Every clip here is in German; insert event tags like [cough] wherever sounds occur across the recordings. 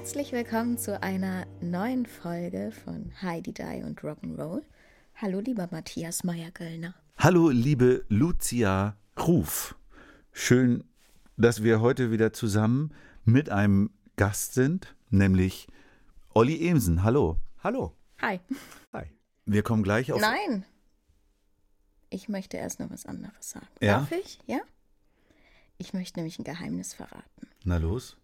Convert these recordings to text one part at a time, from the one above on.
Herzlich willkommen zu einer neuen Folge von Heidi Die und Rock'n'Roll. Hallo, lieber Matthias Meyer-Göllner. Hallo, liebe Lucia Ruf. Schön, dass wir heute wieder zusammen mit einem Gast sind, nämlich Olli Emsen. Hallo. Hallo. Hi. Hi. Wir kommen gleich auf. Nein. Ich möchte erst noch was anderes sagen. Ja? Darf ich? Ja? Ich möchte nämlich ein Geheimnis verraten. Na los.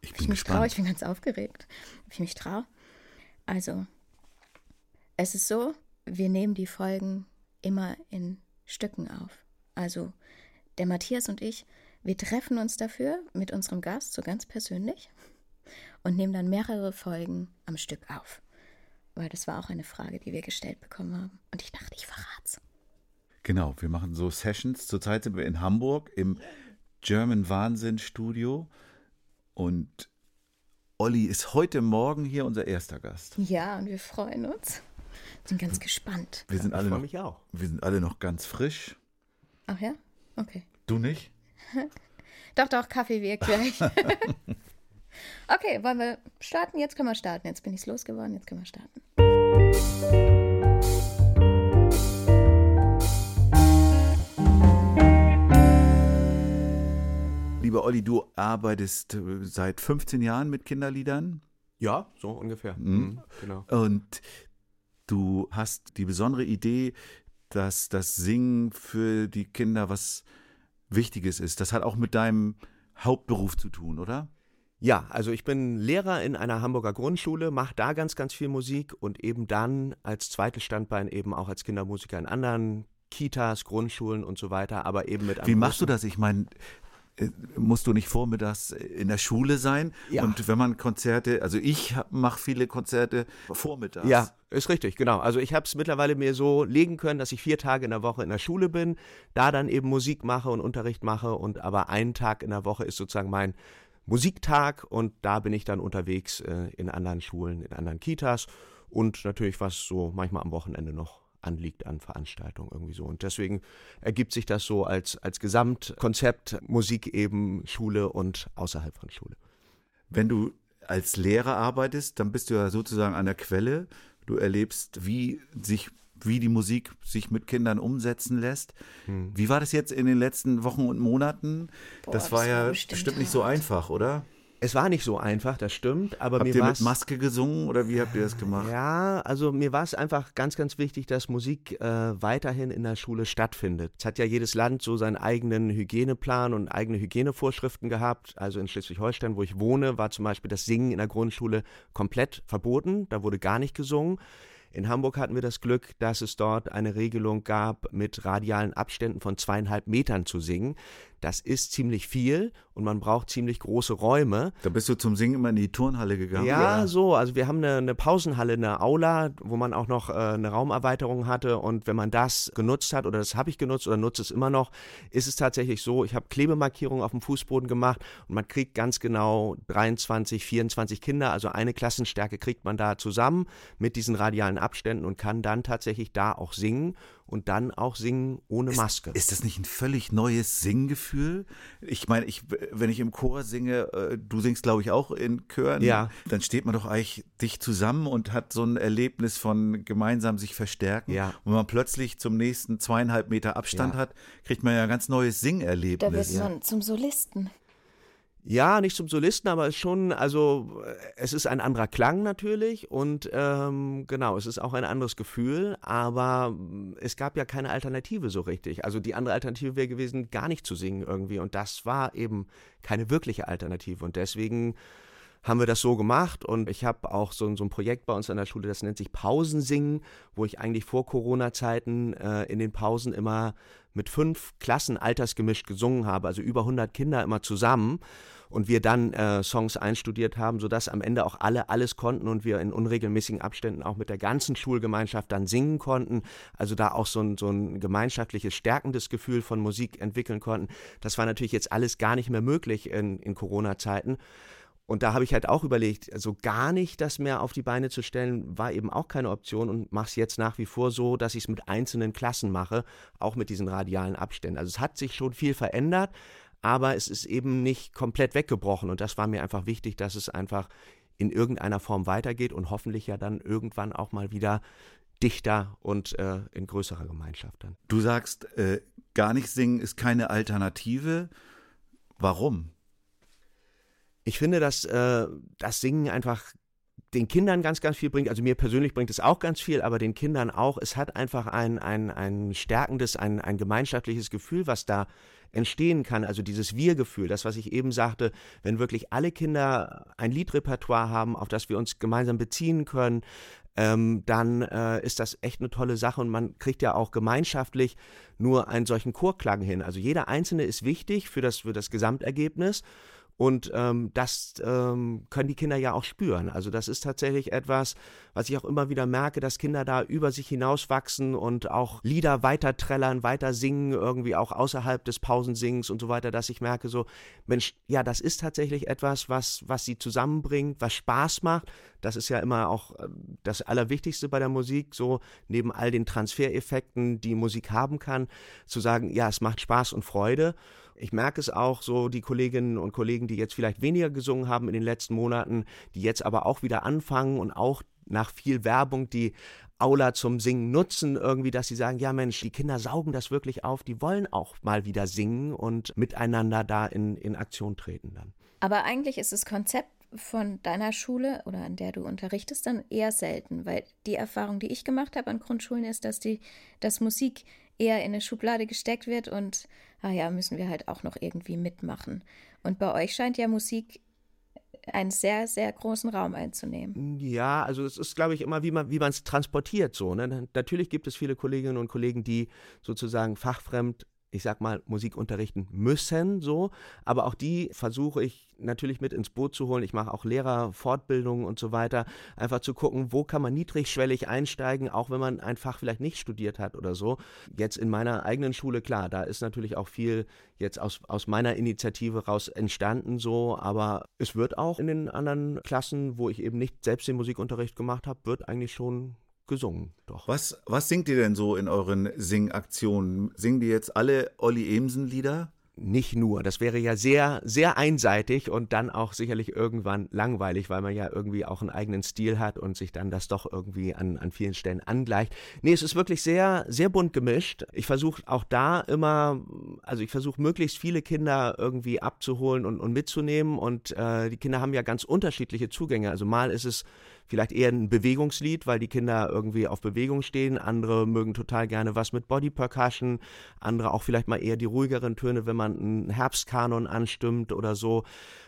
Ich bin ich mich gespannt. ich bin ganz aufgeregt. Ob ich mich traue? Also, es ist so, wir nehmen die Folgen immer in Stücken auf. Also, der Matthias und ich, wir treffen uns dafür mit unserem Gast, so ganz persönlich, und nehmen dann mehrere Folgen am Stück auf. Weil das war auch eine Frage, die wir gestellt bekommen haben. Und ich dachte, ich verrat's. Genau, wir machen so Sessions. Zurzeit sind wir in Hamburg im German Wahnsinn Studio und Olli ist heute Morgen hier unser erster Gast. Ja, und wir freuen uns. Sind ganz gespannt. Wir sind alle Ich freue noch, mich auch. wir sind alle noch ganz frisch. Ach ja? Okay. Du nicht? [laughs] Doch, doch, Kaffee wirkt gleich. [laughs] okay, wollen wir starten? Jetzt können wir starten. Jetzt bin ich losgeworden, jetzt können wir starten. Lieber Olli, du arbeitest äh, seit 15 Jahren mit Kinderliedern Ja, so ungefähr. Mhm. Genau. und du hast die besondere Idee, dass das Singen für die Kinder was Wichtiges ist. Das hat auch mit deinem Hauptberuf zu tun, oder? Ja, also ich bin Lehrer in einer Hamburger Grundschule, mache da ganz, ganz viel Musik und eben dann als zweites Standbein eben auch als Kindermusiker in anderen Kitas, Grundschulen und so weiter, aber eben mit einem Wie machst du das? Ich meine, musst du nicht vormittags in der Schule sein? Ja. Und wenn man Konzerte, also ich mache viele Konzerte vormittags. Ja, ist richtig, genau. Also ich habe es mittlerweile mir so legen können, dass ich vier Tage in der Woche in der Schule bin, da dann eben Musik mache und Unterricht mache und aber ein Tag in der Woche ist sozusagen mein Musiktag und da bin ich dann unterwegs äh, in anderen Schulen, in anderen Kitas und natürlich was so manchmal am Wochenende noch anliegt an Veranstaltungen irgendwie so. Und deswegen ergibt sich das so als, als Gesamtkonzept Musik eben Schule und außerhalb von Schule. Wenn du als Lehrer arbeitest, dann bist du ja sozusagen an der Quelle. Du erlebst, wie sich wie die Musik sich mit Kindern umsetzen lässt. Hm. Wie war das jetzt in den letzten Wochen und Monaten? Boah, das das war war ja bestimmt bestimmt nicht so einfach, oder? Es war nicht so einfach, das stimmt, aber Habt mir ihr mit Maske gesungen oder wie habt ihr das gemacht? Ja, also mir war es einfach ganz, ganz wichtig, dass Musik äh, weiterhin in der Schule stattfindet. Es hat ja jedes Land so seinen eigenen Hygieneplan und eigene Hygienevorschriften gehabt. Also in Schleswig-Holstein, wo ich wohne, war zum Beispiel das Singen in der Grundschule komplett verboten. Da wurde gar nicht gesungen. In Hamburg hatten wir das Glück, dass es dort eine Regelung gab, mit radialen Abständen von zweieinhalb Metern zu singen. Das ist ziemlich viel und man braucht ziemlich große Räume. Da bist du zum Singen immer in die Turnhalle gegangen? Ja, oder? so. Also wir haben eine, eine Pausenhalle, eine Aula, wo man auch noch äh, eine Raumerweiterung hatte. Und wenn man das genutzt hat, oder das habe ich genutzt oder nutze es immer noch, ist es tatsächlich so, ich habe Klebemarkierungen auf dem Fußboden gemacht und man kriegt ganz genau 23, 24 Kinder, also eine Klassenstärke kriegt man da zusammen mit diesen radialen Abständen und kann dann tatsächlich da auch singen und dann auch singen ohne Maske. Ist das nicht ein völlig neues Singgefühl? Ich meine, ich, wenn ich im Chor singe, äh, du singst, glaube ich, auch in Chören, Ja. dann steht man doch eigentlich dicht zusammen und hat so ein Erlebnis von gemeinsam sich verstärken. Ja. Und wenn man plötzlich zum nächsten zweieinhalb Meter Abstand Ja. hat, kriegt man ja ein ganz neues Da Singerlebnis. wirst du dann zum Solisten. Ja, nicht zum Solisten, aber es ist schon, also es ist ein anderer Klang natürlich und ähm, genau, es ist auch ein anderes Gefühl, aber mm, es gab ja keine Alternative so richtig. Also die andere Alternative wäre gewesen, gar nicht zu singen irgendwie und das war eben keine wirkliche Alternative und deswegen haben wir das so gemacht und ich habe auch so, so, ein Projekt bei uns an der Schule, das nennt sich Pausensingen, wo ich eigentlich vor Corona-Zeiten äh, in den Pausen immer mit fünf Klassen altersgemischt gesungen habe, also über 100 Kinder immer zusammen und wir dann äh, Songs einstudiert haben, sodass am Ende auch alle alles konnten und wir in unregelmäßigen Abständen auch mit der ganzen Schulgemeinschaft dann singen konnten, also da auch so ein, so ein gemeinschaftliches, stärkendes Gefühl von Musik entwickeln konnten. Das war natürlich jetzt alles gar nicht mehr möglich in, in Corona-Zeiten. Und da habe ich halt auch überlegt, also gar nicht das mehr auf die Beine zu stellen, war eben auch keine Option und mache es jetzt nach wie vor so, dass ich es mit einzelnen Klassen mache, auch mit diesen radialen Abständen. Also es hat sich schon viel verändert, aber es ist eben nicht komplett weggebrochen und das war mir einfach wichtig, dass es einfach in irgendeiner Form weitergeht und hoffentlich ja dann irgendwann auch mal wieder dichter und äh, in größerer Gemeinschaft dann. Du sagst, äh, gar nicht singen ist keine Alternative. Warum? Ich finde, dass äh, das Singen einfach den Kindern ganz, ganz viel bringt. Also mir persönlich bringt es auch ganz viel, aber den Kindern auch. Es hat einfach ein, ein, ein stärkendes, ein, ein gemeinschaftliches Gefühl, was da entstehen kann. Also dieses Wir-Gefühl, das, was ich eben sagte, wenn wirklich alle Kinder ein Liedrepertoire haben, auf das wir uns gemeinsam beziehen können, ähm, dann äh, ist das echt eine tolle Sache und man kriegt ja auch gemeinschaftlich nur einen solchen Chorklang hin. Also jeder Einzelne ist wichtig für das, für das Gesamtergebnis. Und ähm, das ähm, können die Kinder ja auch spüren. Also das ist tatsächlich etwas, was ich auch immer wieder merke, dass Kinder da über sich hinauswachsen und auch Lieder weiter trällern, weiter singen, irgendwie auch außerhalb des Pausensingens und so weiter, dass ich merke so, Mensch, ja, das ist tatsächlich etwas, was, was sie zusammenbringt, was Spaß macht. Das ist ja immer auch äh, das Allerwichtigste bei der Musik, so neben all den Transfereffekten, die Musik haben kann, zu sagen, ja, es macht Spaß und Freude. Ich merke es auch so, die Kolleginnen und Kollegen, die jetzt vielleicht weniger gesungen haben in den letzten Monaten, die jetzt aber auch wieder anfangen und auch nach viel Werbung die Aula zum Singen nutzen, irgendwie, dass sie sagen, ja Mensch, die Kinder saugen das wirklich auf, die wollen auch mal wieder singen und miteinander da in, in Aktion treten dann. Aber eigentlich ist das Konzept von deiner Schule oder an der du unterrichtest dann eher selten, weil die Erfahrung, die ich gemacht habe an Grundschulen, ist, dass die, dass Musik eher in eine Schublade gesteckt wird und, ah ja, müssen wir halt auch noch irgendwie mitmachen. Und bei euch scheint ja Musik einen sehr, sehr großen Raum einzunehmen. Ja, also es ist, glaube ich, immer, wie man es transportiert so. Ne? Natürlich gibt es viele Kolleginnen und Kollegen, die sozusagen fachfremd ich sag mal, Musik unterrichten müssen, so. Aber auch die versuche ich natürlich mit ins Boot zu holen. Ich mache auch Lehrerfortbildungen und so weiter. Einfach zu gucken, wo kann man niedrigschwellig einsteigen, auch wenn man ein Fach vielleicht nicht studiert hat oder so. Jetzt in meiner eigenen Schule, klar, da ist natürlich auch viel jetzt aus, aus meiner Initiative raus entstanden, so. Aber es wird auch in den anderen Klassen, wo ich eben nicht selbst den Musikunterricht gemacht habe, wird eigentlich schon gesungen, doch. Was, was singt ihr denn so in euren Singaktionen? Singen die jetzt alle Olli Emsen-Lieder? nicht nur. Das wäre ja sehr, sehr einseitig und dann auch sicherlich irgendwann langweilig, weil man ja irgendwie auch einen eigenen Stil hat und sich dann das doch irgendwie an, an vielen Stellen angleicht. Nee, es ist wirklich sehr, sehr bunt gemischt. Ich versuche auch da immer, also ich versuche möglichst viele Kinder irgendwie abzuholen und, und mitzunehmen und äh, die Kinder haben ja ganz unterschiedliche Zugänge. Also mal ist es vielleicht eher ein Bewegungslied, weil die Kinder irgendwie auf Bewegung stehen. Andere mögen total gerne was mit Body Percussion. Andere auch vielleicht mal eher die ruhigeren Töne, wenn man einen Herbstkanon anstimmt oder so.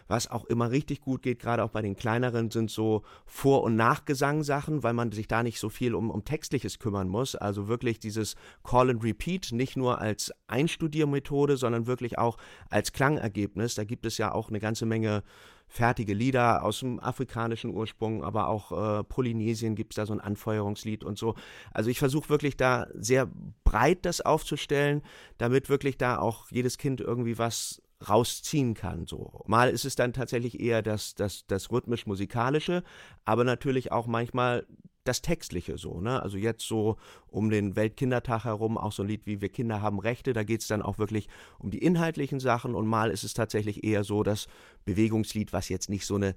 Was auch immer richtig gut geht, gerade auch bei den kleineren, sind so Vor- und Nachgesang-Sachen, weil man sich da nicht so viel um, um Textliches kümmern muss. Also wirklich dieses Call and Repeat nicht nur als Einstudiermethode, sondern wirklich auch als Klangergebnis. Da gibt es ja auch eine ganze Menge fertige Lieder aus dem afrikanischen Ursprung, aber auch äh, Polynesien gibt es da so ein Anfeuerungslied und so. Also ich versuche wirklich da sehr breit das aufzustellen, damit wirklich da auch jedes Kind irgendwie was rausziehen kann. So. Mal ist es dann tatsächlich eher das, das, das rhythmisch-musikalische, aber natürlich auch manchmal das Textliche so, ne? Also jetzt so um den Weltkindertag herum auch so ein Lied wie Wir Kinder haben Rechte, da geht es dann auch wirklich um die inhaltlichen Sachen und mal ist es tatsächlich eher so das Bewegungslied, was jetzt nicht so eine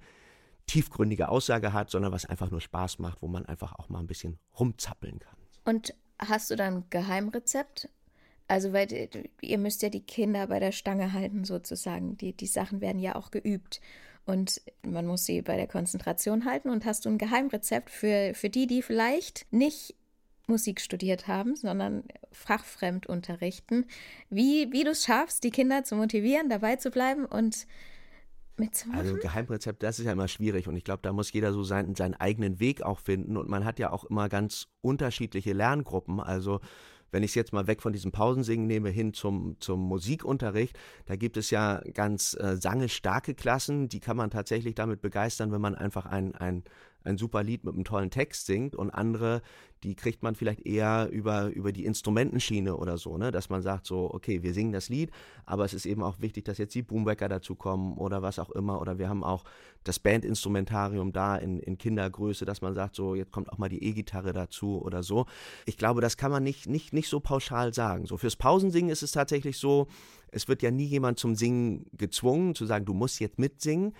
tiefgründige Aussage hat, sondern was einfach nur Spaß macht, wo man einfach auch mal ein bisschen rumzappeln kann. Und hast du dann ein Geheimrezept? Also, weil ihr müsst ja die Kinder bei der Stange halten, sozusagen. Die, die Sachen werden ja auch geübt. Und man muss sie bei der Konzentration halten. Und hast du ein Geheimrezept für, für die, die vielleicht nicht Musik studiert haben, sondern fachfremd unterrichten, wie, wie du es schaffst, die Kinder zu motivieren, dabei zu bleiben und? Also Geheimrezept, das ist ja immer schwierig und ich glaube, da muss jeder so seinen, seinen eigenen Weg auch finden und man hat ja auch immer ganz unterschiedliche Lerngruppen. Also wenn ich es jetzt mal weg von diesem Pausensingen nehme, hin zum, zum Musikunterricht, da gibt es ja ganz äh, sangestarke Klassen, die kann man tatsächlich damit begeistern, wenn man einfach ein, ein, ein super Lied mit einem tollen Text singt und andere, die kriegt man vielleicht eher über, über die Instrumentenschiene oder so, ne? dass man sagt so, okay, wir singen das Lied, aber es ist eben auch wichtig, dass jetzt die Boomwecker dazu kommen oder was auch immer oder wir haben auch das Bandinstrumentarium da in, in Kindergröße, dass man sagt so, jetzt kommt auch mal die E-Gitarre dazu oder so. Ich glaube, das kann man nicht, nicht, nicht so pauschal sagen. So fürs Pausensingen ist es tatsächlich so, es wird ja nie jemand zum Singen gezwungen, zu sagen, du musst jetzt mitsingen,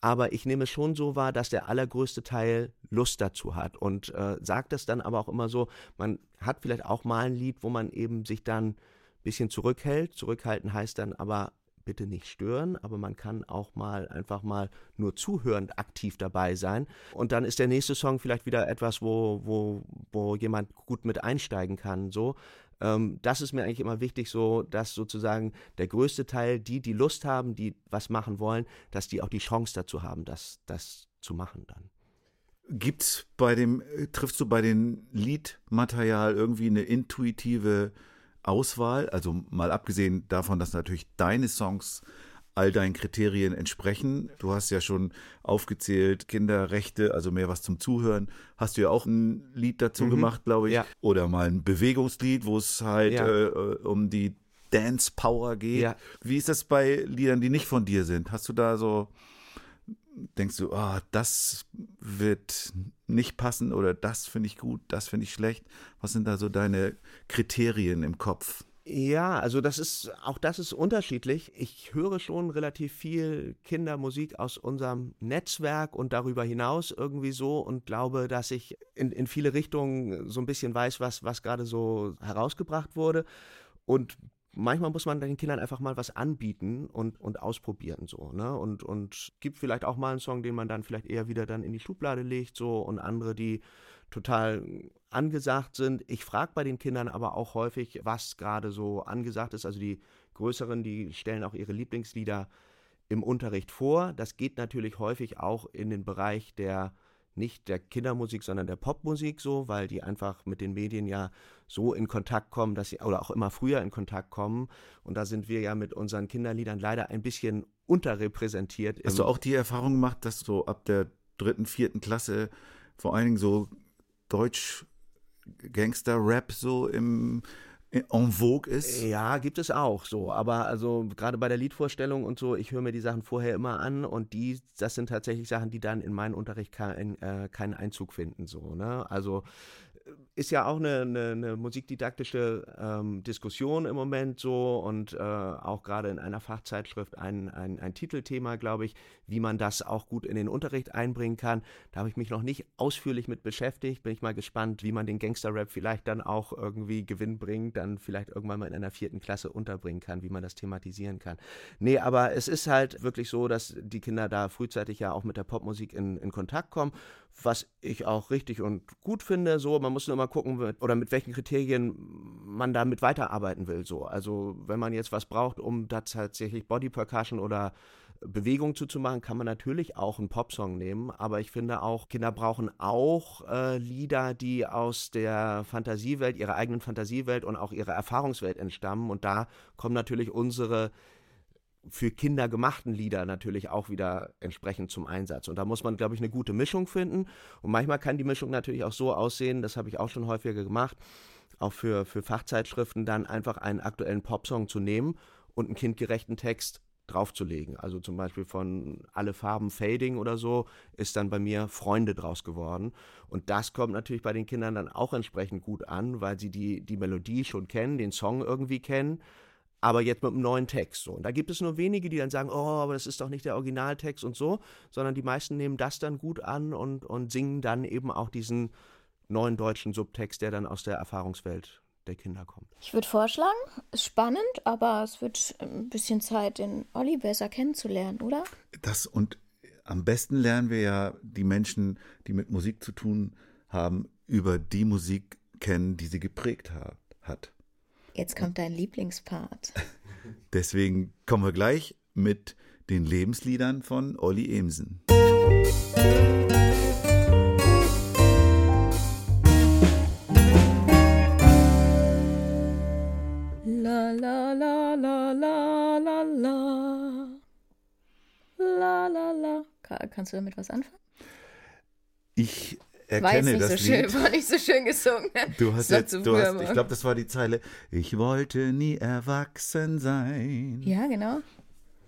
aber ich nehme es schon so wahr, dass der allergrößte Teil Lust dazu hat und äh, sagt es dann aber auch immer so, man hat vielleicht auch mal ein Lied, wo man eben sich dann ein bisschen zurückhält. Zurückhalten heißt dann aber bitte nicht stören, aber man kann auch mal einfach mal nur zuhörend aktiv dabei sein. Und dann ist der nächste Song vielleicht wieder etwas, wo, wo, wo jemand gut mit einsteigen kann. So. Ähm, das ist mir eigentlich immer wichtig, so dass sozusagen der größte Teil, die, die Lust haben, die was machen wollen, dass die auch die Chance dazu haben, das, das zu machen dann. Gibt's bei dem, triffst du bei dem Liedmaterial irgendwie eine intuitive Auswahl? Also mal abgesehen davon, dass natürlich deine Songs all deinen Kriterien entsprechen. Du hast ja schon aufgezählt, Kinderrechte, also mehr was zum Zuhören. Hast du ja auch ein Lied dazu mhm. gemacht, glaube ich. Ja. Oder mal ein Bewegungslied, wo es halt ja. äh, um die Dance Power geht. Ja. Wie ist das bei Liedern, die nicht von dir sind? Hast du da so, denkst du, oh, das wird nicht passen oder das finde ich gut, das finde ich schlecht? Was sind da so deine Kriterien im Kopf? Ja, also das ist, auch das ist unterschiedlich. Ich höre schon relativ viel Kindermusik aus unserem Netzwerk und darüber hinaus irgendwie so und glaube, dass ich in, in viele Richtungen so ein bisschen weiß, was, was gerade so herausgebracht wurde. Und manchmal muss man den Kindern einfach mal was anbieten und, und ausprobieren so, ne? Und, und gibt vielleicht auch mal einen Song, den man dann vielleicht eher wieder dann in die Schublade legt, so und andere, die total angesagt sind. Ich frage bei den Kindern aber auch häufig, was gerade so angesagt ist. Also die Größeren, die stellen auch ihre Lieblingslieder im Unterricht vor. Das geht natürlich häufig auch in den Bereich der nicht der Kindermusik, sondern der Popmusik so, weil die einfach mit den Medien ja so in Kontakt kommen, dass sie oder auch immer früher in Kontakt kommen. Und da sind wir ja mit unseren Kinderliedern leider ein bisschen unterrepräsentiert. Hast du auch die Erfahrung gemacht, dass du ab der dritten, vierten Klasse vor allen Dingen so Deutsch Gangster-Rap so im en vogue ist? Ja, gibt es auch so. Aber also gerade bei der Liedvorstellung und so, ich höre mir die Sachen vorher immer an und die, das sind tatsächlich Sachen, die dann in meinen Unterricht kein, äh, keinen Einzug finden. So, ne? Also ist ja auch eine, eine, eine musikdidaktische ähm, Diskussion im Moment so und äh, auch gerade in einer Fachzeitschrift ein, ein, ein Titelthema, glaube ich, wie man das auch gut in den Unterricht einbringen kann. Da habe ich mich noch nicht ausführlich mit beschäftigt. Bin ich mal gespannt, wie man den Gangster-Rap vielleicht dann auch irgendwie gewinnbringend, dann vielleicht irgendwann mal in einer vierten Klasse unterbringen kann, wie man das thematisieren kann. Nee, aber es ist halt wirklich so, dass die Kinder da frühzeitig ja auch mit der Popmusik in, in Kontakt kommen, was ich auch richtig und gut finde. So, man muss nur mal gucken, oder mit welchen Kriterien man damit weiterarbeiten will. So. Also wenn man jetzt was braucht, um da tatsächlich Body Percussion oder Bewegung zuzumachen, kann man natürlich auch einen Popsong nehmen, aber ich finde auch, Kinder brauchen auch äh, Lieder, die aus der Fantasiewelt, ihrer eigenen Fantasiewelt und auch ihrer Erfahrungswelt entstammen und da kommen natürlich unsere für Kinder gemachten Lieder natürlich auch wieder entsprechend zum Einsatz. Und da muss man, glaube ich, eine gute Mischung finden. Und manchmal kann die Mischung natürlich auch so aussehen, das habe ich auch schon häufiger gemacht, auch für, für Fachzeitschriften, dann einfach einen aktuellen Popsong zu nehmen und einen kindgerechten Text draufzulegen. Also zum Beispiel von Alle Farben Fading oder so ist dann bei mir Freunde draus geworden. Und das kommt natürlich bei den Kindern dann auch entsprechend gut an, weil sie die, die Melodie schon kennen, den Song irgendwie kennen aber jetzt mit einem neuen Text. So. Und da gibt es nur wenige, die dann sagen, oh, aber das ist doch nicht der Originaltext und so, sondern die meisten nehmen das dann gut an und, und singen dann eben auch diesen neuen deutschen Subtext, der dann aus der Erfahrungswelt der Kinder kommt. Ich würde vorschlagen, ist spannend, aber es wird ein bisschen Zeit, den Olli besser kennenzulernen, oder? Das und am besten lernen wir ja die Menschen, die mit Musik zu tun haben, über die Musik kennen, die sie geprägt hat. Jetzt kommt dein Lieblingspart. [laughs] Deswegen kommen wir gleich mit den Lebensliedern von Olli Emsen. La la la la la la la. La la la. Ka- Kannst du damit was anfangen? Ich erkenne nicht das so schön, Lied. [laughs] war nicht so schön gesungen. Du hast jetzt, du hast, ich glaube, das war die Zeile. Ich wollte nie erwachsen sein. Ja, genau.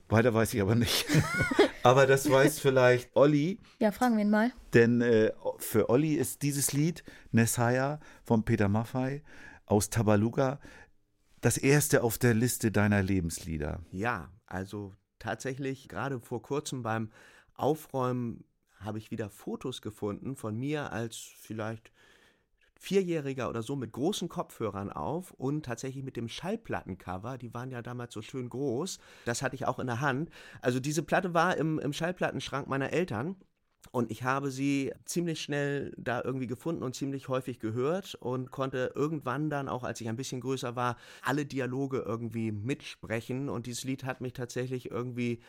Weiter weiß ich aber nicht. [laughs] aber das weiß vielleicht Olli, Ja, fragen wir ihn mal. denn äh, für Olli ist dieses Lied Nessaya von Peter Maffay aus Tabaluga das erste auf der Liste deiner Lebenslieder. Ja, also tatsächlich gerade vor kurzem beim Aufräumen habe ich wieder Fotos gefunden von mir als vielleicht Vierjähriger oder so mit großen Kopfhörern auf und tatsächlich mit dem Schallplattencover, die waren ja damals so schön groß, das hatte ich auch in der Hand. Also diese Platte war im, im Schallplattenschrank meiner Eltern und ich habe sie ziemlich schnell da irgendwie gefunden und ziemlich häufig gehört und konnte irgendwann dann auch, als ich ein bisschen größer war, alle Dialoge irgendwie mitsprechen. Und dieses Lied hat mich tatsächlich irgendwie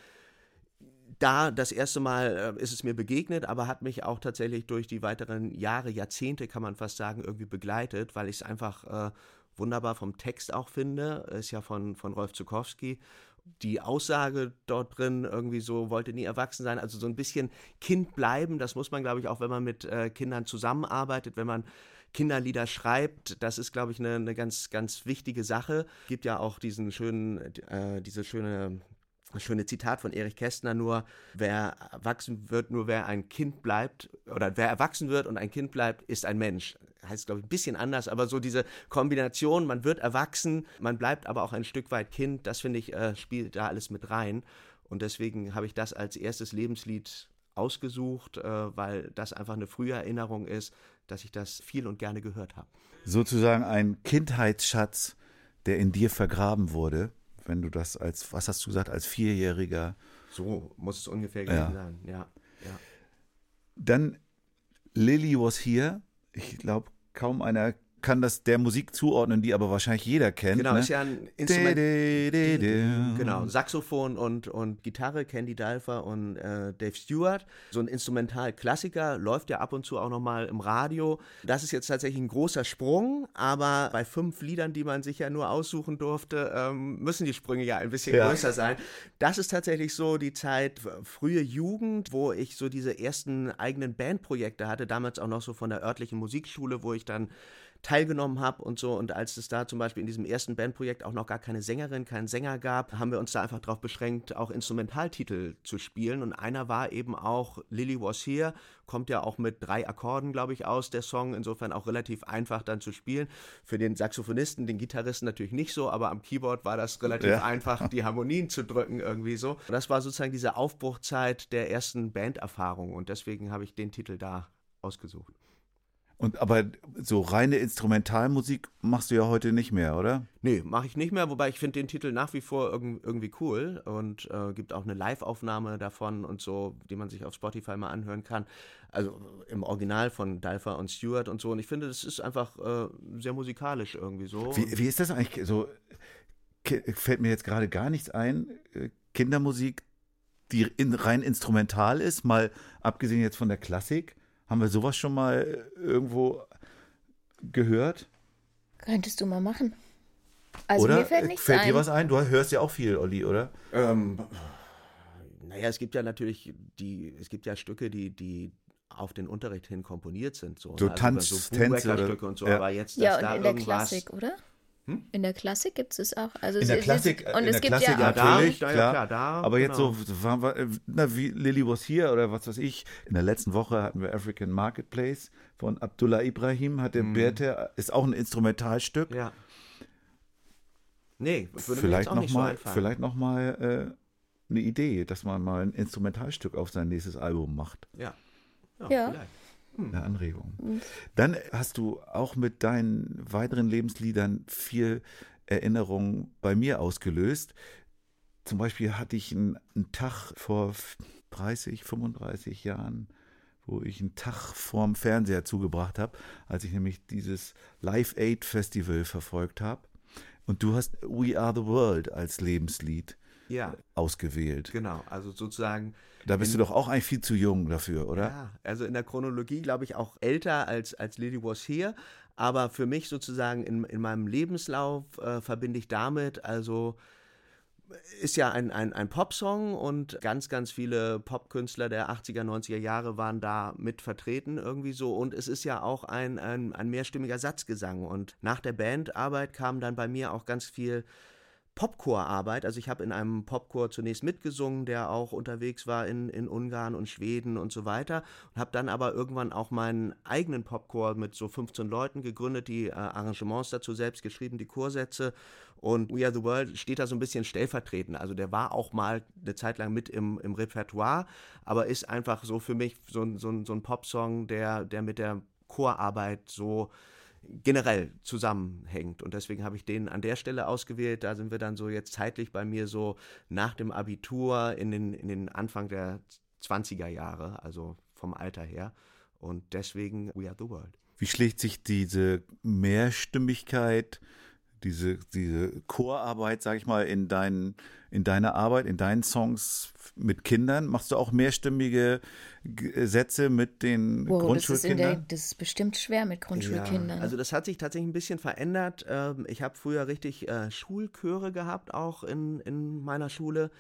da das erste Mal äh, ist es mir begegnet, aber hat mich auch tatsächlich durch die weiteren Jahre, Jahrzehnte, kann man fast sagen, irgendwie begleitet, weil ich es einfach äh, wunderbar vom Text auch finde. Ist ja von, von Rolf Zukowski. Die Aussage dort drin irgendwie so, wollte nie erwachsen sein, also so ein bisschen Kind bleiben, das muss man, glaube ich, auch wenn man mit äh, Kindern zusammenarbeitet, wenn man Kinderlieder schreibt, das ist, glaube ich, eine, eine ganz, ganz wichtige Sache. Gibt ja auch diesen schönen, äh, diese schöne das schöne Zitat von Erich Kästner nur, wer erwachsen wird, nur wer ein Kind bleibt, oder wer erwachsen wird und ein Kind bleibt, ist ein Mensch. Heißt, glaube ich, ein bisschen anders, aber so diese Kombination, man wird erwachsen, man bleibt aber auch ein Stück weit Kind, das finde ich, äh, spielt da alles mit rein. Und deswegen habe ich das als erstes Lebenslied ausgesucht, äh, weil das einfach eine frühe Erinnerung ist, dass ich das viel und gerne gehört habe. Sozusagen ein Kindheitsschatz, der in dir vergraben wurde, wenn du das als, was hast du gesagt, als Vierjähriger. So muss es ungefähr Ja. gewesen sein, ja. ja. Dann Lily was here. Ich glaube, kaum einer kann das der Musik zuordnen, die aber wahrscheinlich jeder kennt. Genau, ne? ist ja ein Instrument. Di, di, di. Genau, Saxophon und, und Gitarre, Candy Dalfer und äh, Dave Stewart. So ein Instrumentalklassiker, läuft ja ab und zu auch nochmal im Radio. Das ist jetzt tatsächlich ein großer Sprung, aber bei fünf Liedern, die man sich ja nur aussuchen durfte, ähm, müssen die Sprünge ja ein bisschen Ja. größer sein. Das ist tatsächlich so die Zeit, frühe Jugend, wo ich so diese ersten eigenen Bandprojekte hatte, damals auch noch so von der örtlichen Musikschule, wo ich dann teilgenommen habe und so. Und als es da zum Beispiel in diesem ersten Bandprojekt auch noch gar keine Sängerin, keinen Sänger gab, haben wir uns da einfach darauf beschränkt, auch Instrumentaltitel zu spielen. Und einer war eben auch Lily Was Here, kommt ja auch mit drei Akkorden, glaube ich, aus, der Song. Insofern auch relativ einfach dann zu spielen. Für den Saxophonisten, den Gitarristen natürlich nicht so, aber am Keyboard war das relativ Ja. einfach, die Harmonien zu drücken irgendwie so. Und das war sozusagen diese Aufbruchzeit der ersten Banderfahrung. Und deswegen habe ich den Titel da ausgesucht. Und aber so reine Instrumentalmusik machst du ja heute nicht mehr, oder? Nee, mache ich nicht mehr, wobei ich finde den Titel nach wie vor irg irgendwie cool und äh, gibt auch eine Live-Aufnahme davon und so, die man sich auf Spotify mal anhören kann. Also im Original von Dalfer und Stewart und so. Und ich finde, das ist einfach äh, sehr musikalisch irgendwie so. Wie, wie ist das eigentlich so? Fällt mir jetzt gerade gar nichts ein. äh, Kindermusik, die in, rein instrumental ist, mal abgesehen jetzt von der Klassik. Haben wir sowas schon mal äh, irgendwo gehört? Könntest du mal machen. Also oder mir fällt nichts fällt ein. dir was ein? Du hörst ja auch viel, Olli, oder? Ähm, naja, es gibt ja natürlich die, es gibt ja Stücke, die, die auf den Unterricht hin komponiert sind. So, So ne? Tanz- so Tänze oder- Stücke und so, ja. aber jetzt, dass ja, und da in der irgendwas... Klassik, oder? Hm? In der Klassik gibt es auch. Also In es der ist- Klassik, und in es der gibt Klassik ja, da- natürlich, ja, ja, klar. klar, da, Aber jetzt genau. so, waren wir, äh, na, wie Lily was here oder was weiß ich. In der letzten Woche hatten wir African Marketplace von Abdullah Ibrahim, hat der Mhm. Bärte, ist auch ein Instrumentalstück. Ja. Nee, würde mir jetzt vielleicht auch nicht so nochmal einfallen. vielleicht noch mal, äh, eine Idee, dass man mal ein Instrumentalstück auf sein nächstes Album macht. Ja. Ja, Ja. vielleicht. Eine Anregung. Mhm. Dann hast du auch mit deinen weiteren Lebensliedern viel Erinnerungen bei mir ausgelöst. Zum Beispiel hatte ich einen, einen Tag vor 30, 35 Jahren, wo ich einen Tag vorm Fernseher zugebracht habe, als ich nämlich dieses Live Aid Festival verfolgt habe. Und du hast We Are the World als Lebenslied Ja. ausgewählt. Genau, also sozusagen. Da bist in, du doch auch eigentlich viel zu jung dafür, oder? Ja, also in der Chronologie glaube ich auch älter als, als Lily Was Here. Aber für mich sozusagen in, in meinem Lebenslauf äh, verbinde ich damit, also ist ja ein, ein, ein Popsong und ganz, ganz viele Popkünstler der 80er, 90er Jahre waren da mit vertreten irgendwie so. Und es ist ja auch ein, ein, ein mehrstimmiger Satzgesang. Und nach der Bandarbeit kam dann bei mir auch ganz viel Popchorarbeit. Also ich habe in einem Popchor zunächst mitgesungen, der auch unterwegs war in, in Ungarn und Schweden und so weiter. Und habe dann aber irgendwann auch meinen eigenen Popchor mit so 15 Leuten gegründet, die äh, Arrangements dazu selbst geschrieben, die Chorsätze. Und We Are the World steht da so ein bisschen stellvertretend. Also der war auch mal eine Zeit lang mit im, im Repertoire, aber ist einfach so für mich so, so, so ein Popsong, der, der mit der Chorarbeit so generell zusammenhängt. Und deswegen habe ich den an der Stelle ausgewählt. Da sind wir dann so jetzt zeitlich bei mir so nach dem Abitur in den, in den Anfang der 20er Jahre, also vom Alter her. Und deswegen We Are the World. Wie schlägt sich diese Mehrstimmigkeit diese, diese Chorarbeit, sag ich mal, in, dein, in deiner Arbeit, in deinen Songs mit Kindern? Machst du auch mehrstimmige Sätze mit den wow, Grundschulkindern? Das ist, das ist bestimmt schwer mit Grundschulkindern. Ja, also das hat sich tatsächlich ein bisschen verändert. Ähm, ich habe früher richtig äh, Schulchöre gehabt, auch in, in meiner Schule.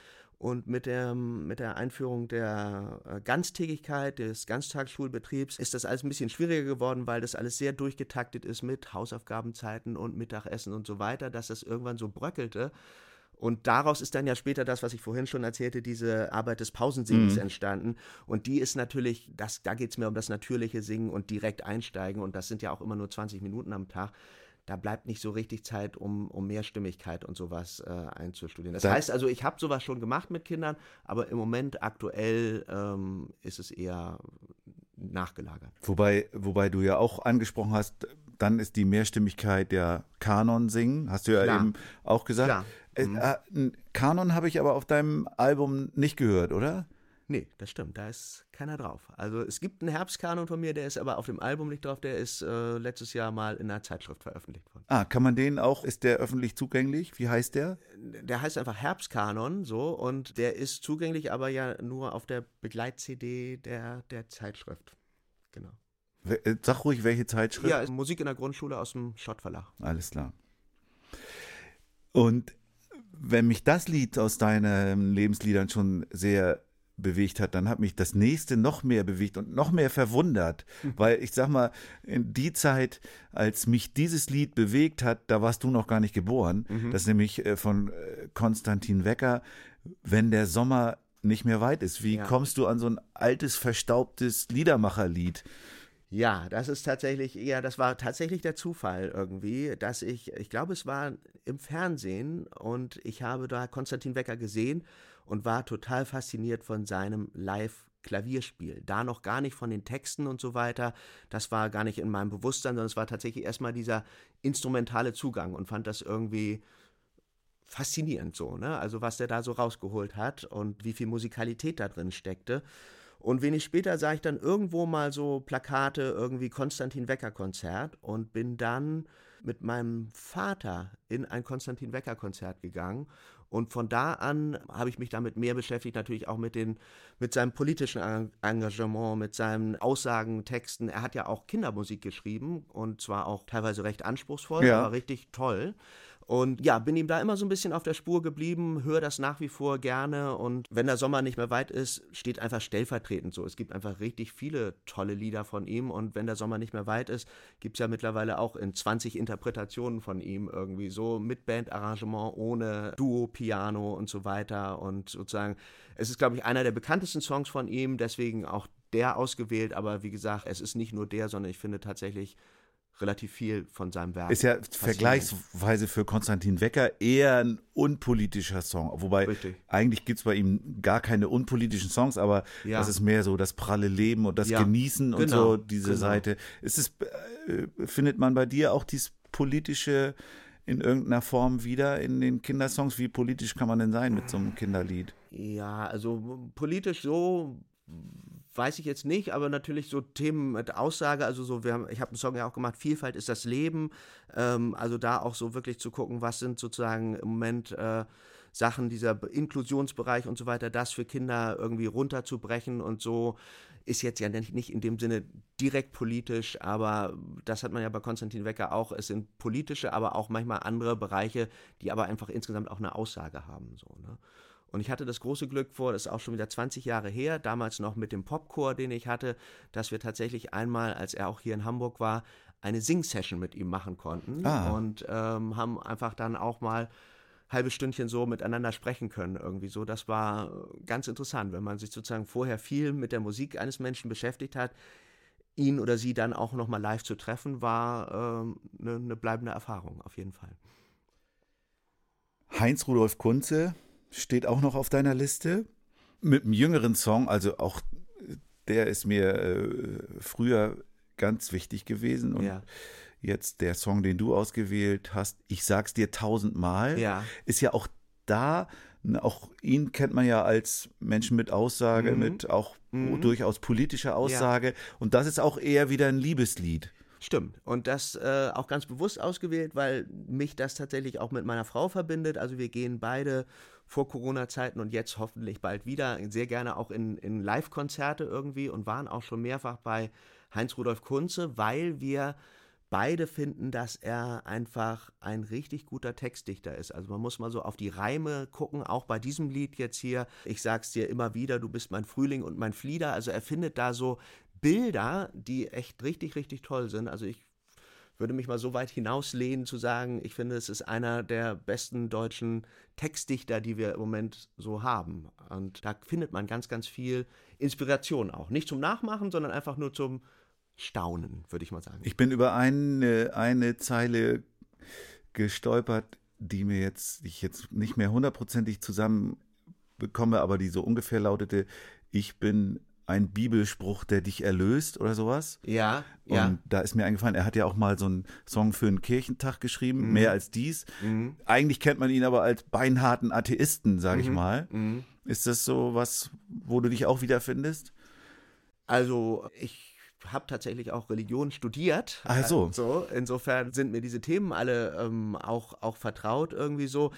Und mit der, mit der Einführung der äh, Ganztägigkeit, des Ganztagsschulbetriebs, ist das alles ein bisschen schwieriger geworden, weil das alles sehr durchgetaktet ist mit Hausaufgabenzeiten und Mittagessen und so weiter, dass das irgendwann so bröckelte. Und daraus ist dann ja später das, was ich vorhin schon erzählte, diese Arbeit des Pausensingens mhm. entstanden. Und die ist natürlich, das, da geht es mir um das natürliche Singen und direkt einsteigen. Und das sind ja auch immer nur 20 Minuten am Tag da bleibt nicht so richtig Zeit, um, um Mehrstimmigkeit und sowas äh, einzustudieren. Das, das heißt also, ich habe sowas schon gemacht mit Kindern, aber im Moment aktuell ähm, ist es eher nachgelagert. Wobei, wobei du ja auch angesprochen hast, dann ist die Mehrstimmigkeit der Kanon singen, hast du ja Klar. eben auch gesagt. Klar. Äh, mhm. Äh, Kanon habe ich aber auf deinem Album nicht gehört, oder? Nee, das stimmt, da ist keiner drauf. Also es gibt einen Herbstkanon von mir, der ist aber auf dem Album nicht drauf, der ist äh, letztes Jahr mal in einer Zeitschrift veröffentlicht worden. Ah, kann man den auch, ist der öffentlich zugänglich? Wie heißt der? Der heißt einfach Herbstkanon, so, und der ist zugänglich, aber ja nur auf der Begleit-CD der, der Zeitschrift. Genau. Äh, sag ruhig, welche Zeitschrift? Ja, Musik in der Grundschule aus dem Schott Verlag. Alles klar. Und wenn mich das Lied aus deinen Lebensliedern schon sehr bewegt hat, dann hat mich das nächste noch mehr bewegt und noch mehr verwundert, mhm. weil ich sag mal, in die Zeit, als mich dieses Lied bewegt hat, da warst du noch gar nicht geboren. Mhm. Das ist nämlich äh, von äh, Konstantin Wecker, wenn der Sommer nicht mehr weit ist. Wie ja. kommst du an so ein altes, verstaubtes Liedermacherlied? Ja, das ist tatsächlich, ja, das war tatsächlich der Zufall irgendwie, dass ich, ich glaube, es war im Fernsehen und ich habe da Konstantin Wecker gesehen und war total fasziniert von seinem Live- Klavierspiel. Da noch gar nicht von den Texten und so weiter. Das war gar nicht in meinem Bewusstsein, sondern es war tatsächlich erstmal dieser instrumentale Zugang und fand das irgendwie faszinierend so, ne? Also was der da so rausgeholt hat und wie viel Musikalität da drin steckte. Und wenig später sah ich dann irgendwo mal so Plakate, irgendwie Konstantin Wecker Konzert und bin dann mit meinem Vater in ein Konstantin Wecker Konzert gegangen und von da an habe ich mich damit mehr beschäftigt, natürlich auch mit, den, mit seinem politischen Engagement, mit seinen Aussagen, Texten. Er hat ja auch Kindermusik geschrieben und zwar auch teilweise recht anspruchsvoll, ja. aber richtig toll. Und ja, bin ihm da immer so ein bisschen auf der Spur geblieben, höre das nach wie vor gerne. Und wenn der Sommer nicht mehr weit ist, steht einfach stellvertretend so. Es gibt einfach richtig viele tolle Lieder von ihm. Und wenn der Sommer nicht mehr weit ist, gibt es ja mittlerweile auch in 20 Interpretationen von ihm irgendwie so mit Bandarrangement, ohne Duo, Piano und so weiter. Und sozusagen, es ist, glaube ich, einer der bekanntesten Songs von ihm, deswegen auch der ausgewählt. Aber wie gesagt, es ist nicht nur der, sondern ich finde tatsächlich, relativ viel von seinem Werk. Ist ja vergleichsweise für Konstantin Wecker eher ein unpolitischer Song. Wobei Richtig. eigentlich gibt es bei ihm gar keine unpolitischen Songs, aber ja. das ist mehr so das pralle Leben und das ja. Genießen und genau. so, diese genau. Seite. Ist es, äh, findet man bei dir auch dieses politische in irgendeiner Form wieder in den Kindersongs? Wie politisch kann man denn sein mit so einem Kinderlied? Ja, also politisch so weiß ich jetzt nicht, aber natürlich so Themen mit Aussage, also so, wir haben, ich habe einen Song ja auch gemacht, Vielfalt ist das Leben, ähm, also da auch so wirklich zu gucken, was sind sozusagen im Moment äh, Sachen, dieser Inklusionsbereich und so weiter, das für Kinder irgendwie runterzubrechen und so ist jetzt ja nicht in dem Sinne direkt politisch, aber das hat man ja bei Konstantin Wecker auch. Es sind politische, aber auch manchmal andere Bereiche, die aber einfach insgesamt auch eine Aussage haben. So, ne? Und ich hatte das große Glück vor, das ist auch schon wieder 20 Jahre her, damals noch mit dem Popchor, den ich hatte, dass wir tatsächlich einmal, als er auch hier in Hamburg war, eine Sing-Session mit ihm machen konnten Ah. und ähm, haben einfach dann auch mal halbe Stündchen so miteinander sprechen können irgendwie so. Das war ganz interessant, wenn man sich sozusagen vorher viel mit der Musik eines Menschen beschäftigt hat, ihn oder sie dann auch noch mal live zu treffen, war ähm, eine, eine bleibende Erfahrung auf jeden Fall. Heinz Rudolf Kunze steht auch noch auf deiner Liste. Mit einem jüngeren Song, also auch der ist mir äh, früher ganz wichtig gewesen. Und Ja. jetzt der Song, den du ausgewählt hast, ich sag's dir tausendmal, Ja. ist ja auch da, ne, auch ihn kennt man ja als Menschen mit Aussage, Mhm. mit auch Mhm. durchaus politischer Aussage. Und das ist auch eher wieder ein Liebeslied. Stimmt. Und das äh, auch ganz bewusst ausgewählt, weil mich das tatsächlich auch mit meiner Frau verbindet. Also wir gehen beide vor Corona-Zeiten und jetzt hoffentlich bald wieder sehr gerne auch in, in Live-Konzerte irgendwie und waren auch schon mehrfach bei Heinz Rudolf Kunze, weil wir beide finden, dass er einfach ein richtig guter Textdichter ist. Also man muss mal so auf die Reime gucken, auch bei diesem Lied jetzt hier. Ich sag's dir immer wieder, du bist mein Frühling und mein Flieder. Also er findet da so Bilder, die echt richtig, richtig toll sind. Also ich würde mich mal so weit hinauslehnen zu sagen, ich finde, es ist einer der besten deutschen Textdichter, die wir im Moment so haben. Und da findet man ganz, ganz viel Inspiration auch. Nicht zum Nachmachen, sondern einfach nur zum Staunen, würde ich mal sagen. Ich bin über eine, eine Zeile gestolpert, die mir jetzt, ich jetzt nicht mehr hundertprozentig zusammenbekomme, aber die so ungefähr lautete, ich bin ein Bibelspruch, der dich erlöst oder sowas. ja, Und ja. da ist mir eingefallen, er hat ja auch mal so einen Song für einen Kirchentag geschrieben, Mhm. mehr als dies. Eigentlich kennt man ihn aber als beinharten Atheisten, sage ich Mhm. mal. Ist das so was, wo du dich auch wiederfindest? Also ich habe tatsächlich auch Religion studiert. Ach so. Also, insofern sind mir diese Themen alle ähm, auch, auch vertraut irgendwie so.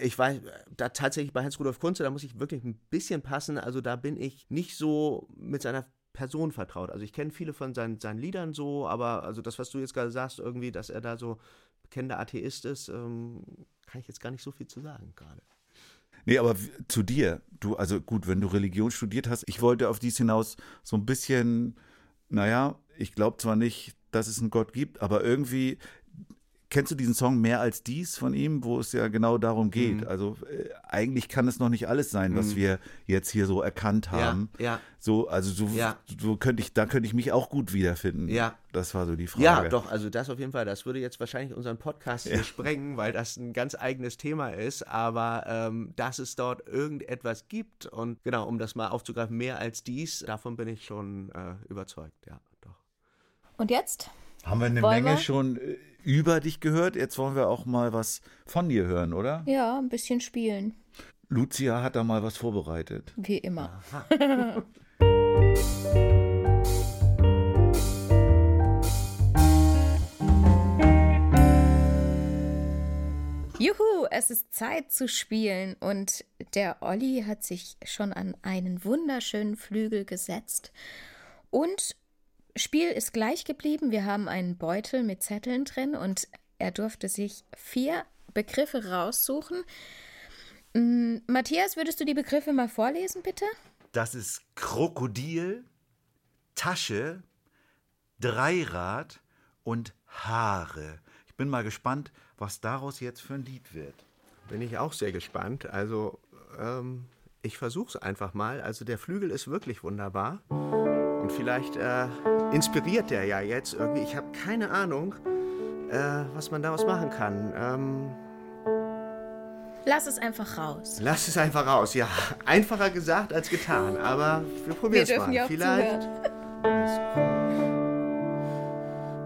Ich weiß, da tatsächlich bei Hans-Rudolf Kunze, da muss ich wirklich ein bisschen passen. Also da bin ich nicht so mit seiner Person vertraut. Also ich kenne viele von seinen, seinen Liedern so, aber also das, was du jetzt gerade sagst, irgendwie, dass er da so bekennender Atheist ist, ähm, kann ich jetzt gar nicht so viel zu sagen gerade. Nee, aber zu dir, du, also gut, wenn du Religion studiert hast, ich wollte auf dies hinaus so ein bisschen, naja, ich glaube zwar nicht, dass es einen Gott gibt, aber irgendwie, kennst du diesen Song Mehr als dies von ihm, wo es ja genau darum geht? Mhm. Also äh, eigentlich kann es noch nicht alles sein, was wir jetzt hier so erkannt haben. ja. So, also so, Ja. so könnte ich, da könnte ich mich auch gut wiederfinden. Ja. Das war so die Frage. Ja, doch, also das auf jeden Fall. Das würde jetzt wahrscheinlich unseren Podcast hier sprengen, weil das ein ganz eigenes Thema ist. Aber ähm, dass es dort irgendetwas gibt und genau, um das mal aufzugreifen, mehr als dies, davon bin ich schon äh, überzeugt. Ja, doch. Und jetzt? Haben wir eine Wollen Menge wir? schon äh, über dich gehört? Jetzt wollen wir auch mal was von dir hören, oder? Ja, ein bisschen spielen. Lucia hat da mal was vorbereitet. Wie immer. [laughs] Juhu, es ist Zeit zu spielen und der Olli hat sich schon an einen wunderschönen Flügel gesetzt und Spiel ist gleich geblieben. Wir haben einen Beutel mit Zetteln drin und er durfte sich vier Begriffe raussuchen. Mm, Matthias, würdest du die Begriffe mal vorlesen, bitte? Das ist Krokodil, Tasche, Dreirad und Haare. Ich bin mal gespannt, was daraus jetzt für ein Lied wird. Bin ich auch sehr gespannt. Also, ähm, ich versuche es einfach mal. Also, der Flügel ist wirklich wunderbar. Und vielleicht äh, inspiriert der ja jetzt irgendwie. Ich habe keine Ahnung, äh, was man daraus machen kann. Ähm, Lass es einfach raus. Lass es einfach raus. Ja, einfacher gesagt als getan, aber wir probieren es mal. Vielleicht.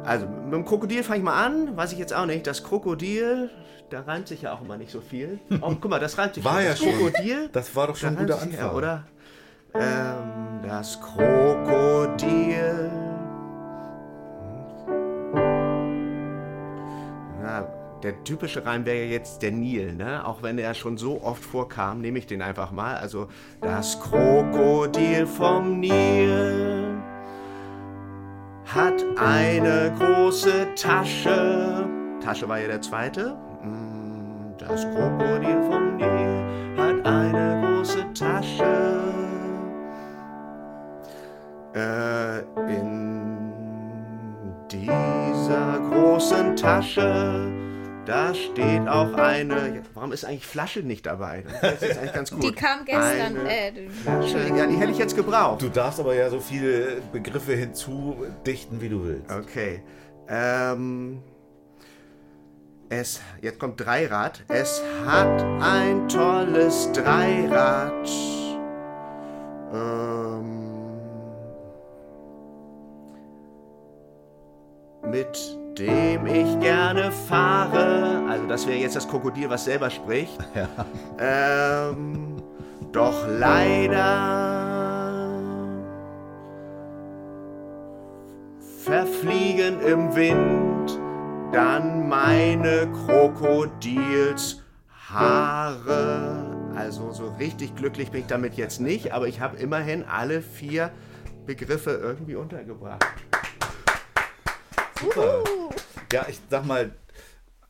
Also, mit dem Krokodil fange ich mal an. Weiß ich jetzt auch nicht. Das Krokodil, da reimt sich ja auch immer nicht so viel. [laughs] Oh, guck mal, das reimt sich War schon. ja das schon. Krokodil. Das war doch schon ein guter Anfang. Ja, oder? Ähm, das Krokodil. Ja, der typische Reim wäre jetzt der Nil, ne? Auch wenn er schon so oft vorkam, nehme ich den einfach mal. Also das Krokodil vom Nil hat eine große Tasche. Tasche war ja der zweite. Mm, Das Krokodil vom Nil hat eine große Tasche. Äh, in dieser großen Tasche, da steht auch eine. Warum ist eigentlich Flasche nicht dabei? Das ist eigentlich ganz gut. Die kam gestern. Eine Äh, Flasche, ja, die hätte ich jetzt gebraucht. Du darfst aber ja so viele Begriffe hinzudichten, wie du willst. Okay. Ähm. Es, jetzt kommt Dreirad. Es hat ein tolles Dreirad. Ähm, mit dem ich gerne fahre. Also das wäre jetzt das Krokodil, was selber spricht. [laughs] Ähm, doch leider verfliegen im Wind dann meine Krokodilshaare. Also so richtig glücklich bin ich damit jetzt nicht, aber ich habe immerhin alle vier Begriffe irgendwie untergebracht. Super. Ja, ich sag mal,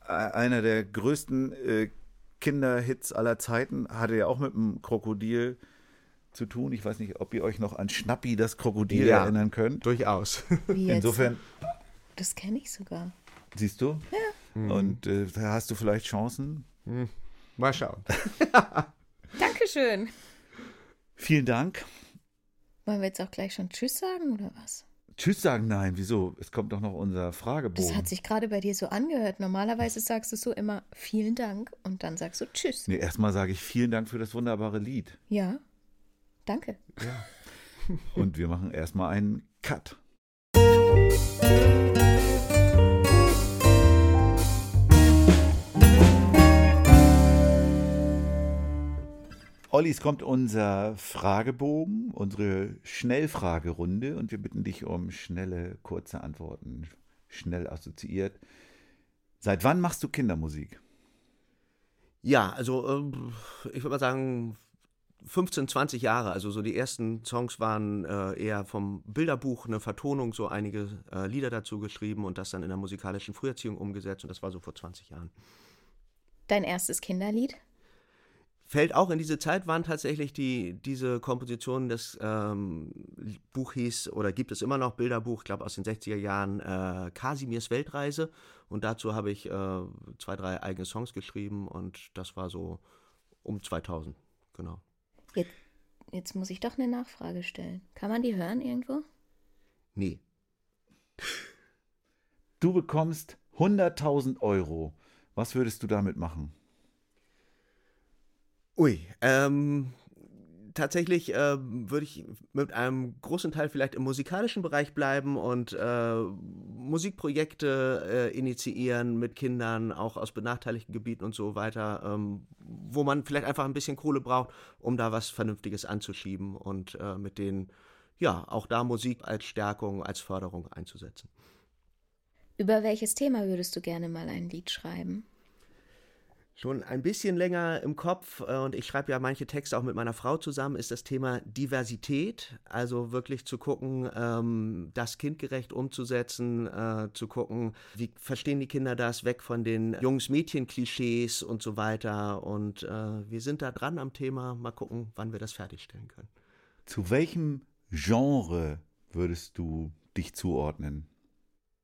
äh, einer der größten äh, Kinderhits aller Zeiten hatte ja auch mit dem Krokodil zu tun. Ich weiß nicht, ob ihr euch noch an Schnappi, das Krokodil, Ja. erinnern könnt. Durchaus. Insofern, Das kenne ich sogar. siehst du? Ja. Und äh, da hast du vielleicht Chancen. Mal schauen. [laughs] Dankeschön. Vielen Dank. Wollen wir jetzt auch gleich schon Tschüss sagen oder was? Tschüss sagen, nein, wieso? Es kommt doch noch unser Fragebogen. Das hat sich gerade bei dir so angehört. Normalerweise sagst du so immer vielen Dank und dann sagst du Tschüss. nee, erstmal sage ich vielen Dank für das wunderbare Lied. Ja, danke. Und wir machen erstmal einen Cut. Olli, es kommt unser Fragebogen, unsere Schnellfragerunde und wir bitten dich um schnelle, kurze Antworten, schnell assoziiert. Seit wann machst du Kindermusik? Ja, also ähm, ich würde mal sagen 15, 20 Jahre. Also so die ersten Songs waren äh, eher vom Bilderbuch, eine Vertonung, so einige äh, Lieder dazu geschrieben und das dann in der musikalischen Früherziehung umgesetzt und das war so vor 20 Jahren. Dein erstes Kinderlied? Fällt auch in diese Zeit, waren tatsächlich die, diese Kompositionen, das ähm, Buch hieß, oder gibt es immer noch Bilderbuch, ich glaube aus den 60er Jahren, äh, Kasimirs Weltreise. Und dazu habe ich äh, zwei, drei eigene Songs geschrieben und das war so um 2000, genau. Jetzt, jetzt muss ich doch eine Nachfrage stellen. Kann man die hören irgendwo? Nee. Du bekommst 100.000 Euro. Was würdest du damit machen? Ui, ähm, tatsächlich ähm, würde ich mit einem großen Teil vielleicht im musikalischen Bereich bleiben und äh, Musikprojekte äh, initiieren mit Kindern, auch aus benachteiligten Gebieten und so weiter, ähm, wo man vielleicht einfach ein bisschen Kohle braucht, um da was Vernünftiges anzuschieben und äh, mit denen, ja, auch da Musik als Stärkung, als Förderung einzusetzen. Über welches Thema würdest du gerne mal ein Lied schreiben? Schon ein bisschen länger im Kopf äh, und ich schreibe ja manche Texte auch mit meiner Frau zusammen, ist das Thema Diversität. Also wirklich zu gucken, ähm, das kindgerecht umzusetzen, äh, zu gucken, wie verstehen die Kinder das, weg von den Jungs-Mädchen-Klischees und so weiter. Und äh, wir sind da dran am Thema. Mal gucken, wann wir das fertigstellen können. Zu welchem Genre würdest du dich zuordnen?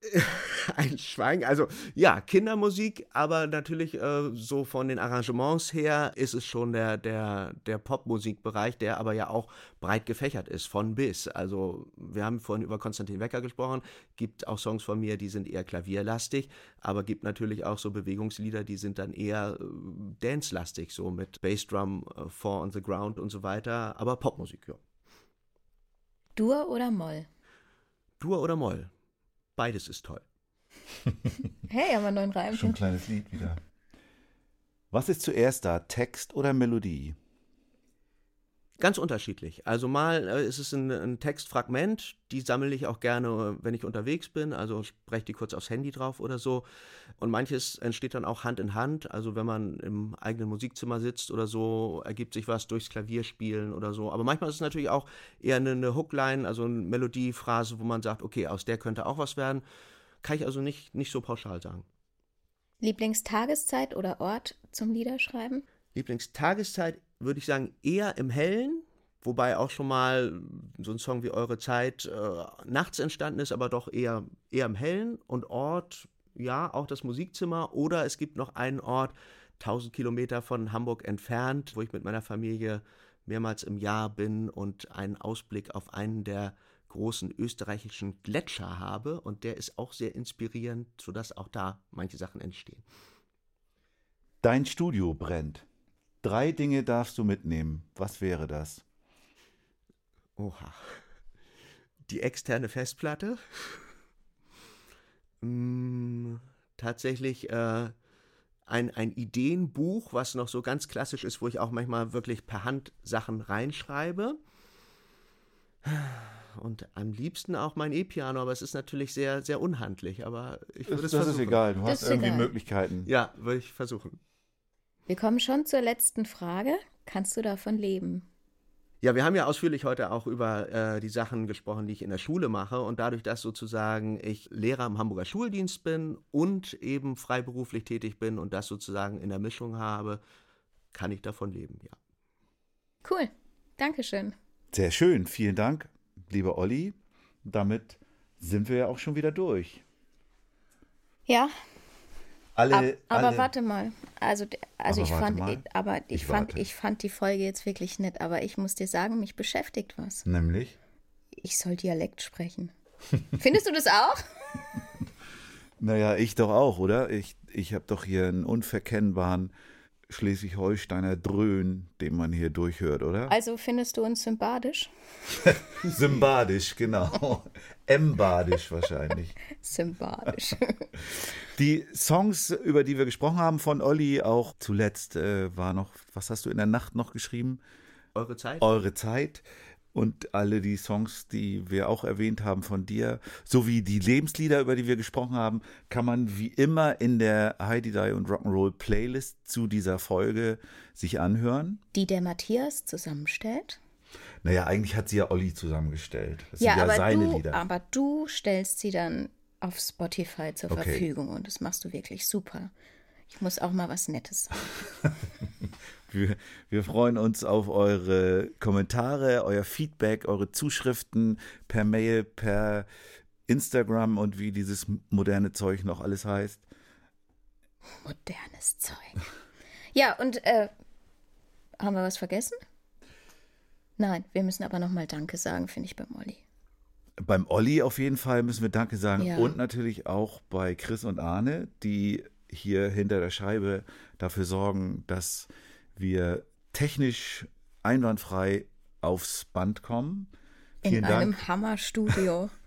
[laughs] Ein Schweigen. Also ja, Kindermusik, aber natürlich äh, so von den Arrangements her ist es schon der, der, der Popmusikbereich, der aber ja auch breit gefächert ist, von bis. Also wir haben vorhin über Konstantin Wecker gesprochen, gibt auch Songs von mir, die sind eher klavierlastig, aber gibt natürlich auch so Bewegungslieder, die sind dann eher äh, dance-lastig, so mit Bassdrum, äh, Four on the Ground und so weiter, aber Popmusik, ja. Dur oder Moll? Dur oder Moll? Beides ist toll. [laughs] Hey, haben wir einen neuen Schon ein kleines Lied wieder. Was ist zuerst da, Text oder Melodie? Ganz unterschiedlich. Also mal äh, ist es ein, ein, Textfragment, die sammle ich auch gerne, wenn ich unterwegs bin, also spreche die kurz aufs Handy drauf oder so. Und manches entsteht dann auch Hand in Hand, also wenn man im eigenen Musikzimmer sitzt oder so, ergibt sich was durchs Klavierspielen oder so. Aber manchmal ist es natürlich auch eher eine, eine Hookline, also eine Melodiephrase, wo man sagt, okay, aus der könnte auch was werden. Kann ich also nicht, nicht so pauschal sagen. Lieblingstageszeit oder Ort zum Liederschreiben? Lieblingstageszeit würde ich sagen eher im Hellen, wobei auch schon mal so ein Song wie Eure Zeit äh, nachts entstanden ist, aber doch eher, eher im Hellen. Und Ort, ja, auch das Musikzimmer. Oder es gibt noch einen Ort, 1000 Kilometer von Hamburg entfernt, wo ich mit meiner Familie mehrmals im Jahr bin und einen Ausblick auf einen der großen österreichischen Gletscher habe. Und der ist auch sehr inspirierend, sodass auch da manche Sachen entstehen. Dein Studio brennt. Drei Dinge darfst du mitnehmen. Was wäre das? Oha. Die externe Festplatte. Hm, tatsächlich äh, ein, ein Ideenbuch, was noch so ganz klassisch ist, wo ich auch manchmal wirklich per Hand Sachen reinschreibe. Und am liebsten auch mein E-Piano, aber es ist natürlich sehr, sehr unhandlich. Aber ich würde das, es versuchen. Das ist egal, du Das hast irgendwie egal. Möglichkeiten. Ja, würde ich versuchen. Wir kommen schon zur letzten Frage. Kannst du davon leben? Ja, wir haben ja ausführlich heute auch über äh, die Sachen gesprochen, die ich in der Schule mache. Und dadurch, dass sozusagen ich Lehrer im Hamburger Schuldienst bin und eben freiberuflich tätig bin und das sozusagen in der Mischung habe, kann ich davon leben, ja. Cool. Dankeschön. Sehr schön, vielen Dank, lieber Olli. Damit sind wir ja auch schon wieder durch. Ja, Alle, ab, aber alle, warte mal. Also, also Aber ich fand, mal. aber ich, Ich fand, warte. ich fand die Folge jetzt wirklich nett. Aber ich muss dir sagen, mich beschäftigt was. Nämlich? Ich soll Dialekt sprechen. [laughs] Findest du das auch? [laughs] Naja, ich doch auch, oder? Ich, ich habe doch hier einen unverkennbaren Schleswig-Holsteiner Dröhn, den man hier durchhört, oder? [laughs] Also findest du uns sympathisch? Symbadisch, genau. Embadisch wahrscheinlich. Sympathisch. [laughs] Die Songs, über die wir gesprochen haben von Olli, auch zuletzt äh, war noch, was hast du in der Nacht noch geschrieben? Eure Zeit? Eure Zeit und alle die Songs, die wir auch erwähnt haben von dir, sowie die Lebenslieder, über die wir gesprochen haben, kann man wie immer in der Heidi Die und Rock'n'Roll Playlist zu dieser Folge sich anhören. Die der Matthias zusammenstellt. Naja, eigentlich hat sie ja Olli zusammengestellt. Das Ja, sind ja aber, seine du, Lieder. aber du stellst sie dann auf Spotify zur Okay. Verfügung und das machst du wirklich super. Ich muss auch mal was Nettes sagen. [laughs] Wir, wir freuen uns auf eure Kommentare, euer Feedback, eure Zuschriften per Mail, per Instagram und wie dieses moderne Zeug noch alles heißt. Modernes Zeug. Ja, und äh, haben wir was vergessen? Nein, wir müssen aber nochmal Danke sagen, finde ich beim Olli. Beim Olli auf jeden Fall müssen wir Danke sagen Ja. und natürlich auch bei Chris und Arne, die hier hinter der Scheibe dafür sorgen, dass wir technisch einwandfrei aufs Band kommen. In Vielen einem Dank. Hammerstudio. [laughs]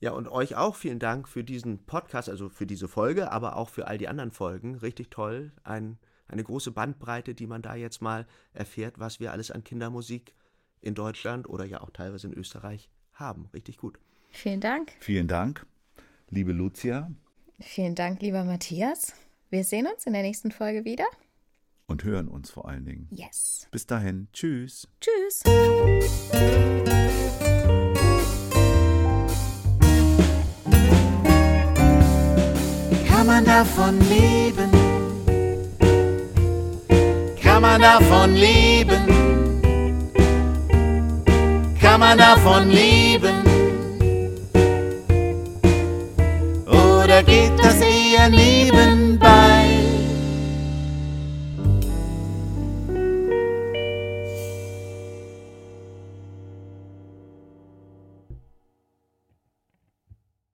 Ja, und euch auch vielen Dank für diesen Podcast, also für diese Folge, aber auch für all die anderen Folgen. Richtig toll. Ein, eine große Bandbreite, die man da jetzt mal erfährt, was wir alles an Kindermusik in Deutschland oder ja auch teilweise in Österreich haben. Richtig gut. Vielen Dank. Vielen Dank, liebe Lucia, Vielen Dank, lieber Matthias. Wir sehen uns in der nächsten Folge wieder. Und hören uns vor allen Dingen. Yes. Bis dahin, tschüss. Tschüss. Kann man davon leben? Kann man davon leben? Kann man davon leben? Oder geht das eher nebenbei?